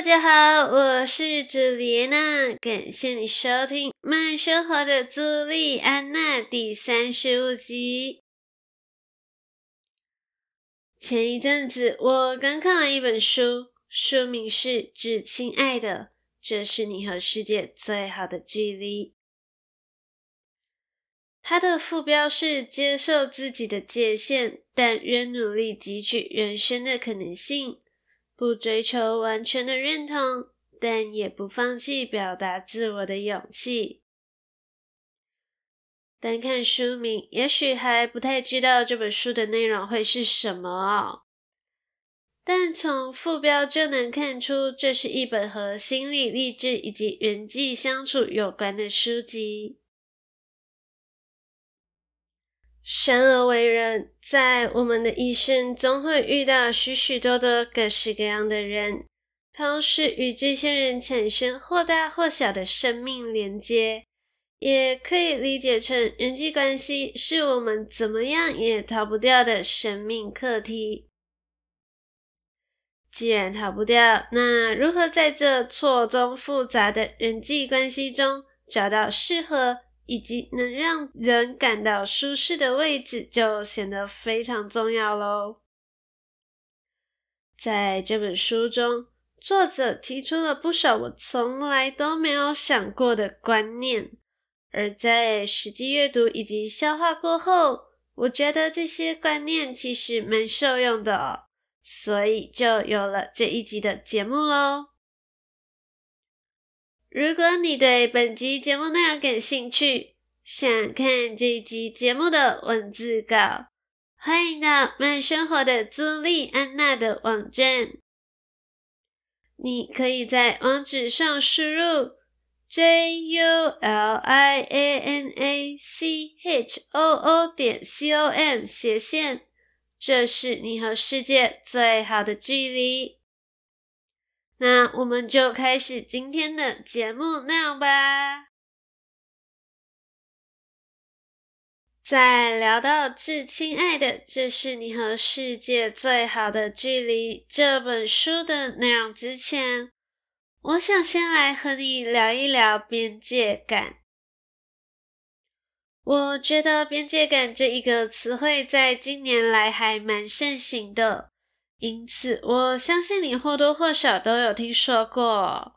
大家好，我是朱莉安娜，感谢你收听《慢生活的朱莉安娜》第三十五集。前一阵子，我刚看完一本书，书名是《致亲爱的，这是你和世界最好的距离》。它的副标是“接受自己的界限，但仍努力汲取人生的可能性”。不追求完全的认同，但也不放弃表达自我的勇气。单看书名，也许还不太知道这本书的内容会是什么哦。但从副标就能看出，这是一本和心理励志以及人际相处有关的书籍。生而为人，在我们的一生总会遇到许许多多各式各样的人，同时与这些人产生或大或小的生命连接，也可以理解成人际关系是我们怎么样也逃不掉的生命课题。既然逃不掉，那如何在这错综复杂的人际关系中找到适合，以及能让人感到舒适的位置，就显得非常重要喽。在这本书中，作者提出了不少我从来都没有想过的观念，而在实际阅读以及消化过后，我觉得这些观念其实蛮受用的哦，所以就有了这一集的节目喽。如果你对本集节目内容感兴趣，想看这一集节目的文字稿，欢迎到慢生活的朱莉安娜的网站。你可以在网址上输入 j u l i a n a c h o o 点 c o m 斜线，这是你和世界最好的距离。那我们就开始今天的节目内容吧。在聊到《致亲爱的，这是你和世界最好的距离》这本书的内容之前，我想先来和你聊一聊边界感。我觉得边界感这一个词汇在近年来还蛮盛行的。因此，我相信你或多或少都有听说过。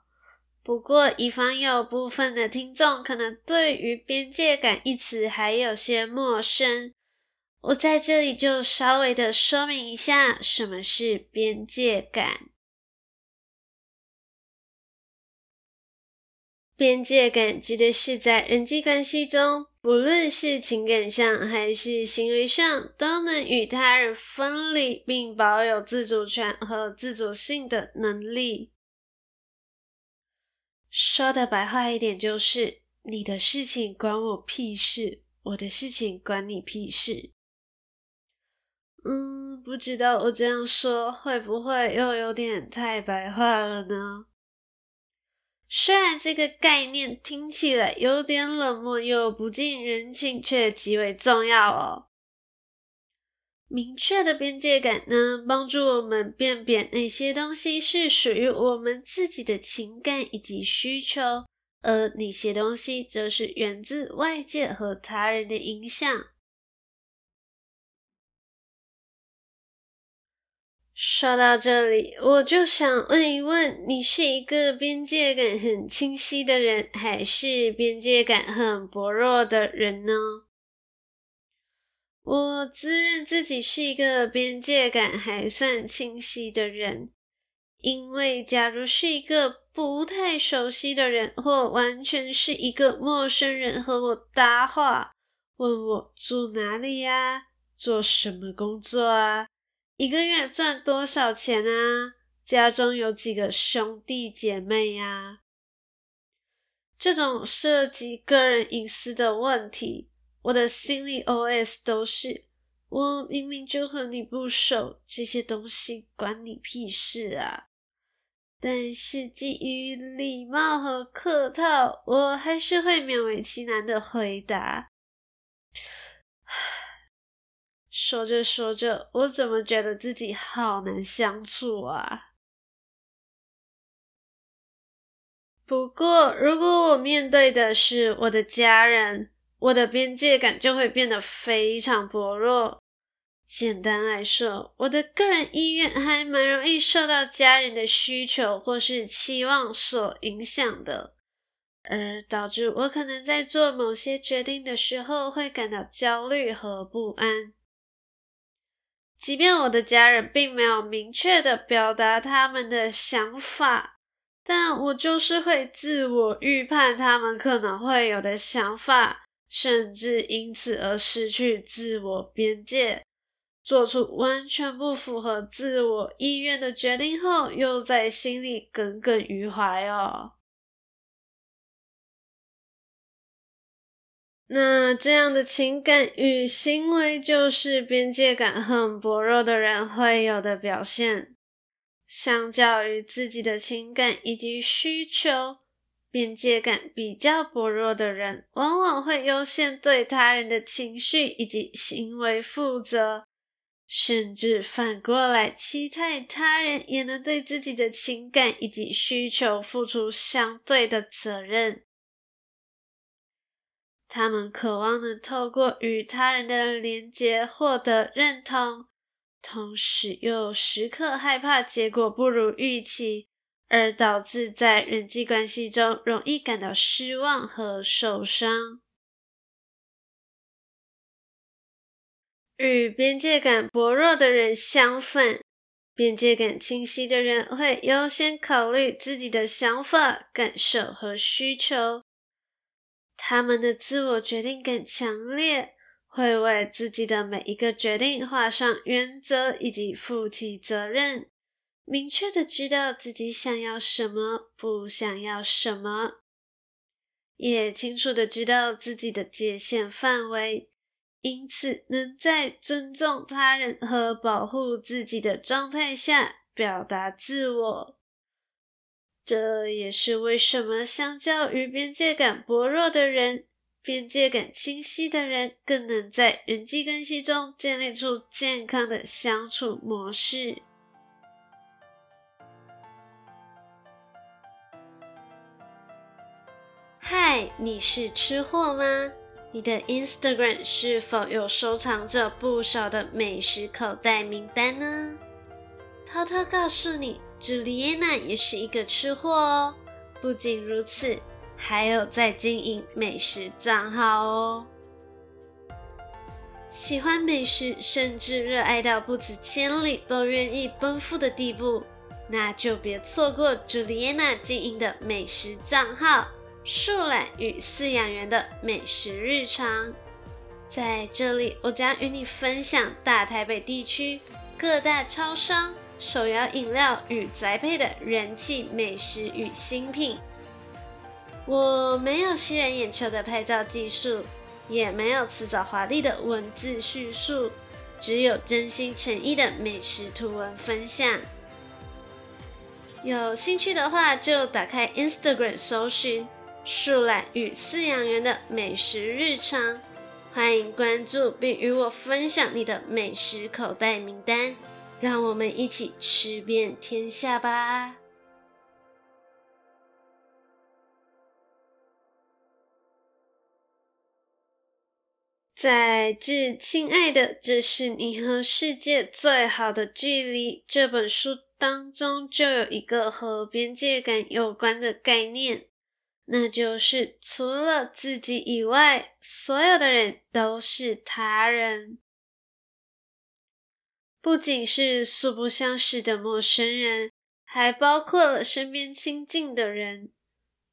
不过，以防有部分的听众可能对于“边界感”一词还有些陌生，我在这里就稍微的说明一下什么是边界感。边界感指的是在人际关系中，不论是情感上还是行为上，都能与他人分离并保有自主权和自主性的能力。说的白话一点，就是你的事情关我屁事，我的事情关你屁事。嗯，不知道我这样说会不会又有点太白话了呢？虽然这个概念听起来有点冷漠又不近人情，却极为重要哦。明确的边界感呢，帮助我们辨别哪些东西是属于我们自己的情感以及需求，而哪些东西则是源自外界和他人的影响。说到这里，我就想问一问：你是一个边界感很清晰的人，还是边界感很薄弱的人呢？我自认自己是一个边界感还算清晰的人，因为假如是一个不太熟悉的人，或完全是一个陌生人和我搭话，问我住哪里呀，做什么工作啊？一个月赚多少钱啊？家中有几个兄弟姐妹呀？这种涉及个人隐私的问题，我的心里 OS 都是：我明明就和你不熟，这些东西关你屁事啊！但是基于礼貌和客套，我还是会勉为其难的回答。说着说着，我怎么觉得自己好难相处啊？不过，如果我面对的是我的家人，我的边界感就会变得非常薄弱。简单来说，我的个人意愿还蛮容易受到家人的需求或是期望所影响的，而导致我可能在做某些决定的时候会感到焦虑和不安。即便我的家人并没有明确的表达他们的想法，但我就是会自我预判他们可能会有的想法，甚至因此而失去自我边界。做出完全不符合自我意愿的决定后，又在心里耿耿于怀哦。那这样的情感与行为，就是边界感很薄弱的人会有的表现。相较于自己的情感以及需求，边界感比较薄弱的人，往往会优先对他人的情绪以及行为负责。甚至反过来，期待他人也能对自己的情感以及需求付出相对的责任。他们渴望能透过与他人的连结获得认同，同时又时刻害怕结果不如预期，而导致在人际关系中容易感到失望和受伤。与边界感薄弱的人相反，边界感清晰的人会优先考虑自己的想法、感受和需求。他们的自我决定感强烈，会为自己的每一个决定画上原则以及负起责任，明确的知道自己想要什么，不想要什么，也清楚的知道自己的界限范围。因此，能在尊重他人和保护自己的状态下表达自我，这也是为什么相较于边界感薄弱的人，边界感清晰的人更能在人际关系中建立出健康的相处模式。嗨，你是吃货吗？你的 Instagram 是否有收藏着不少的美食口袋名单呢？偷偷告诉你，朱丽安娜也是一个吃货哦。不仅如此，还有在经营美食账号哦。喜欢美食，甚至热爱到不辞千里都愿意奔赴的地步，那就别错过朱丽安娜经营的美食账号。树懒与饲养员的美食日常，在这里我将与你分享大台北地区各大超商、手摇饮料与宅配的人气美食与新品。我没有吸人眼球的拍照技术，也没有辞藻华丽的文字叙述，只有真心诚意的美食图文分享。有兴趣的话，就打开 Instagram 搜寻。树懒与饲养员的美食日常，欢迎关注并与我分享你的美食口袋名单，让我们一起吃遍天下吧！在《致亲爱的，这是你和世界最好的距离》这本书当中，就有一个和边界感有关的概念。那就是除了自己以外，所有的人都是他人。不仅是素不相识的陌生人，还包括了身边亲近的人，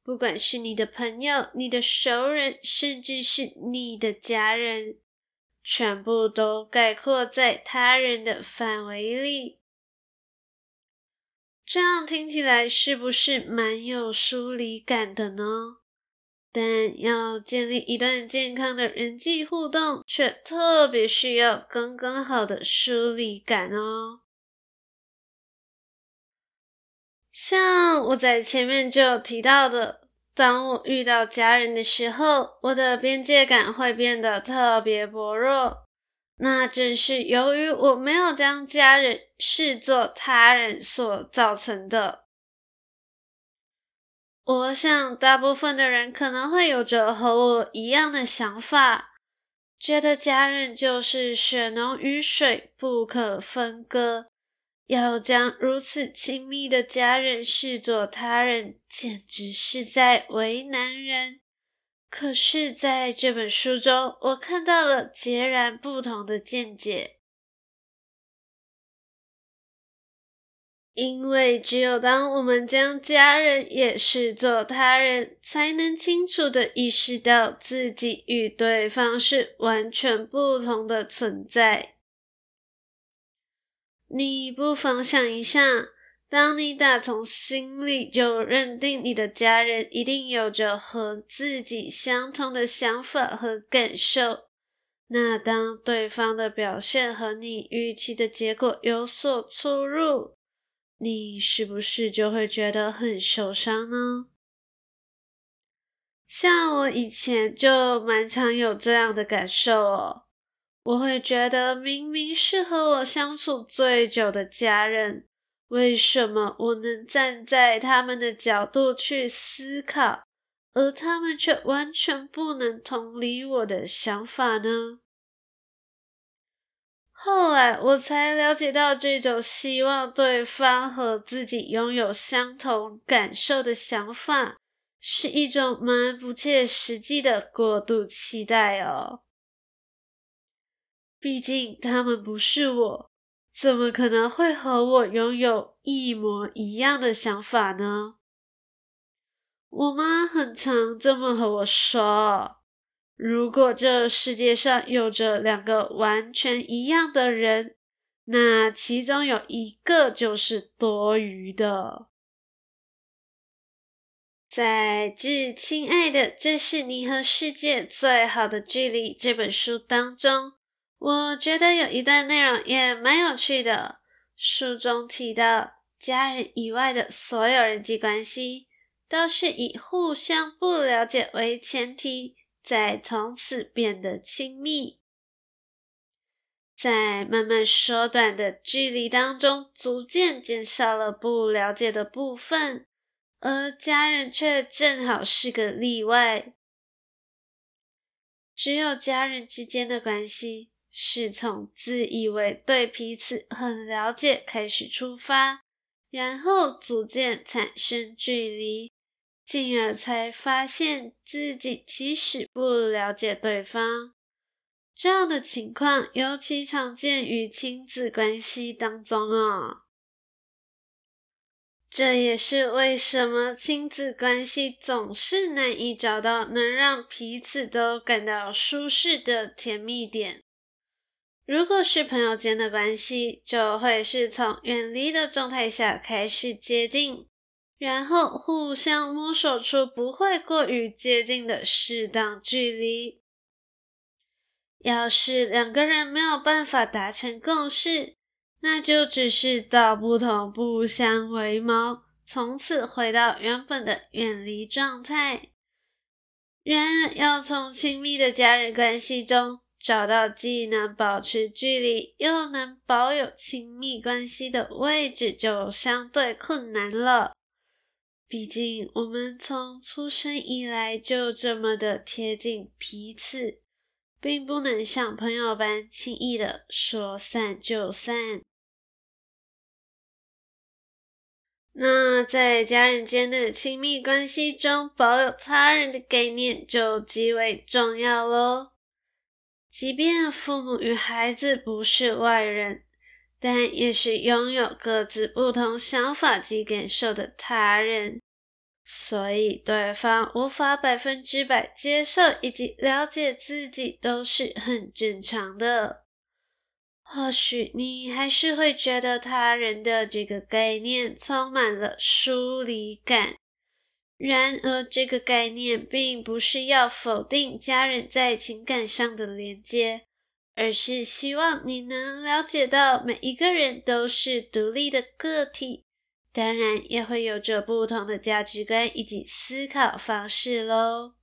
不管是你的朋友、你的熟人，甚至是你的家人，全部都概括在他人的范围里。这样听起来是不是蛮有疏离感的呢？但要建立一段健康的人际互动，却特别需要刚刚好的疏离感哦。像我在前面就有提到的，当我遇到家人的时候，我的边界感会变得特别薄弱。那正是由于我没有将家人视作他人所造成的。我想，大部分的人可能会有着和我一样的想法，觉得家人就是血浓于水，不可分割。要将如此亲密的家人视作他人，简直是在为难人。可是，在这本书中，我看到了截然不同的见解。因为只有当我们将家人也视作他人，才能清楚地意识到自己与对方是完全不同的存在。你不妨想一下，当你打从心里就认定你的家人一定有着和自己相同的想法和感受，那当对方的表现和你预期的结果有所出入，你是不是就会觉得很受伤呢？像我以前就蛮常有这样的感受哦。我会觉得，明明是和我相处最久的家人，为什么我能站在他们的角度去思考，而他们却完全不能同理我的想法呢？后来我才了解到，这种希望对方和自己拥有相同感受的想法，是一种蛮不切实际的过度期待哦。毕竟他们不是我，怎么可能会和我拥有一模一样的想法呢？我妈很常这么和我说。如果这世界上有着两个完全一样的人，那其中有一个就是多余的。在《致亲爱的，这是你和世界最好的距离》这本书当中，我觉得有一段内容也蛮有趣的。书中提到，家人以外的所有人际关系，都是以互相不了解为前提。在从此变得亲密，在慢慢缩短的距离当中，逐渐减少了不了解的部分，而家人却正好是个例外。只有家人之间的关系，是从自以为对彼此很了解开始出发，然后逐渐产生距离。进而才发现自己其实不了解对方，这样的情况尤其常见于亲子关系当中哦。这也是为什么亲子关系总是难以找到能让彼此都感到舒适的甜蜜点。如果是朋友间的关系，就会是从远离的状态下开始接近。然后互相摸索出不会过于接近的适当距离。要是两个人没有办法达成共识，那就只是道不同不相为谋，从此回到原本的远离状态。然而，要从亲密的家人关系中找到既能保持距离又能保有亲密关系的位置，就相对困难了。毕竟，我们从出生以来就这么的贴近彼此，并不能像朋友般轻易的说散就散。那在家人间的亲密关系中，保有他人的概念就极为重要喽。即便父母与孩子不是外人，但也是拥有各自不同想法及感受的他人，所以对方无法百分之百接受以及了解自己都是很正常的。或许你还是会觉得他人的这个概念充满了疏离感，然而，这个概念并不是要否定家人在情感上的连接，而是希望你能了解到每一个人都是独立的个体，当然也会有着不同的价值观以及思考方式喽。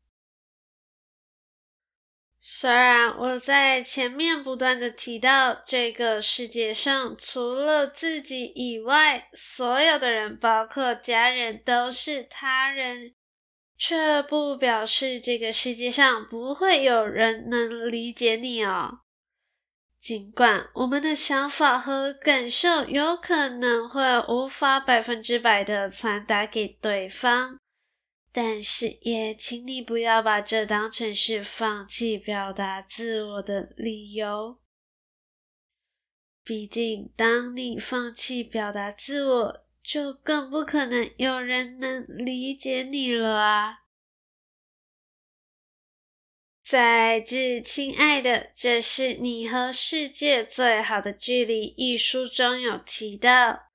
虽然我在前面不断的提到，这个世界上除了自己以外，所有的人，包括家人，都是他人，却不表示这个世界上不会有人能理解你哦。尽管我们的想法和感受有可能会无法百分之百的传达给对方。但是，也请你不要把这当成是放弃表达自我的理由。毕竟，当你放弃表达自我，就更不可能有人能理解你了啊！在《致亲爱的，这是你和世界最好的距离》一书中有提到。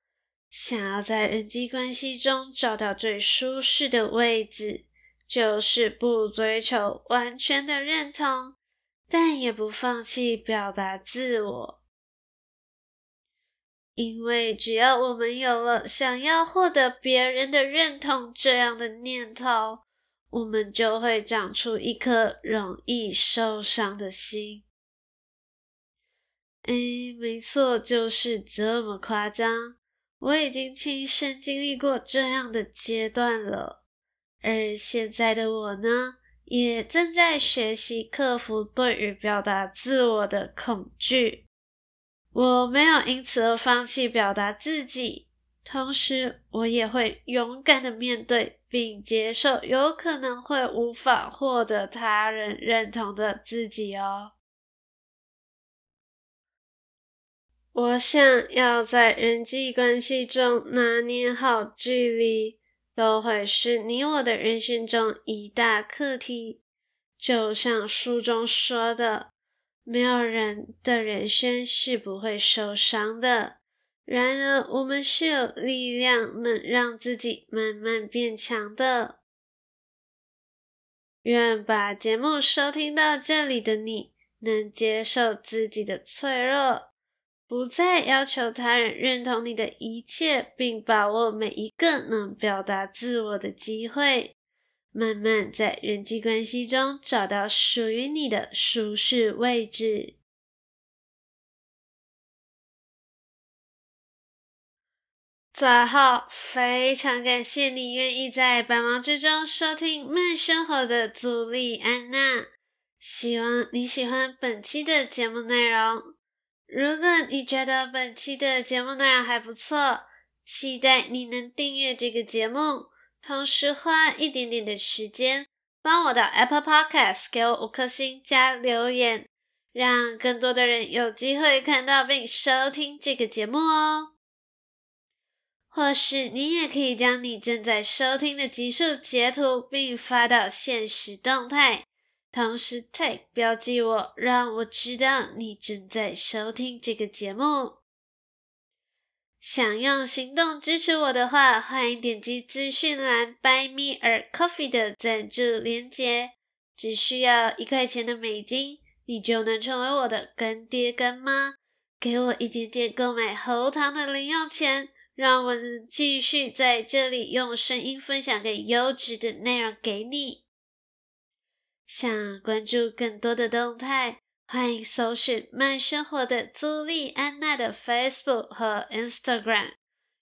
想要在人际关系中找到最舒适的位置，就是不追求完全的认同，但也不放弃表达自我。因为只要我们有了想要获得别人的认同这样的念头，我们就会长出一颗容易受伤的心。哎，没错，就是这么夸张。我已经亲身经历过这样的阶段了，而现在的我呢，也正在学习克服对于表达自我的恐惧。我没有因此而放弃表达自己，同时我也会勇敢的面对并接受有可能会无法获得他人认同的自己哦。我想要在人际关系中拿捏好距离，都会是你我的人生中一大课题。就像书中说的，没有人的人生是不会受伤的。然而，我们是有力量能让自己慢慢变强的。愿把节目收听到这里的你，能接受自己的脆弱。不再要求他人认同你的一切，并把握每一个能表达自我的机会，慢慢在人际关系中找到属于你的舒适位置。最后，非常感谢你愿意在百忙之中收听慢生活的朱莉安娜，希望你喜欢本期的节目内容。如果你觉得本期的节目内容还不错，期待你能订阅这个节目，同时花一点点的时间帮我到 Apple Podcast 给我五颗星加留言，让更多的人有机会看到并收听这个节目哦。或是你也可以将你正在收听的集数截图并发到现实动态。同时 tag 标记我，让我知道你正在收听这个节目。想用行动支持我的话，欢迎点击资讯栏 Buy Me a Coffee 的赞助链接，只需要一块钱的美金，你就能成为我的干爹干妈，给我一点点购买喉糖的零用钱，让我们继续在这里用声音分享给优质的内容给你。想关注更多的动态，欢迎搜寻慢生活的朱莉安娜的 Facebook 和 Instagram。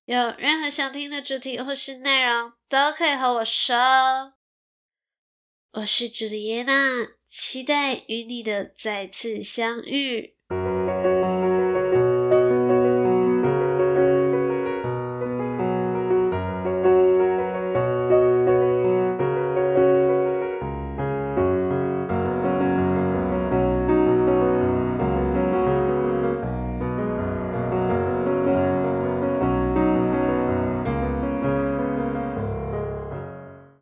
有任何想听的主题或是内容，都可以和我说。我是朱莉安娜，期待与你的再次相遇。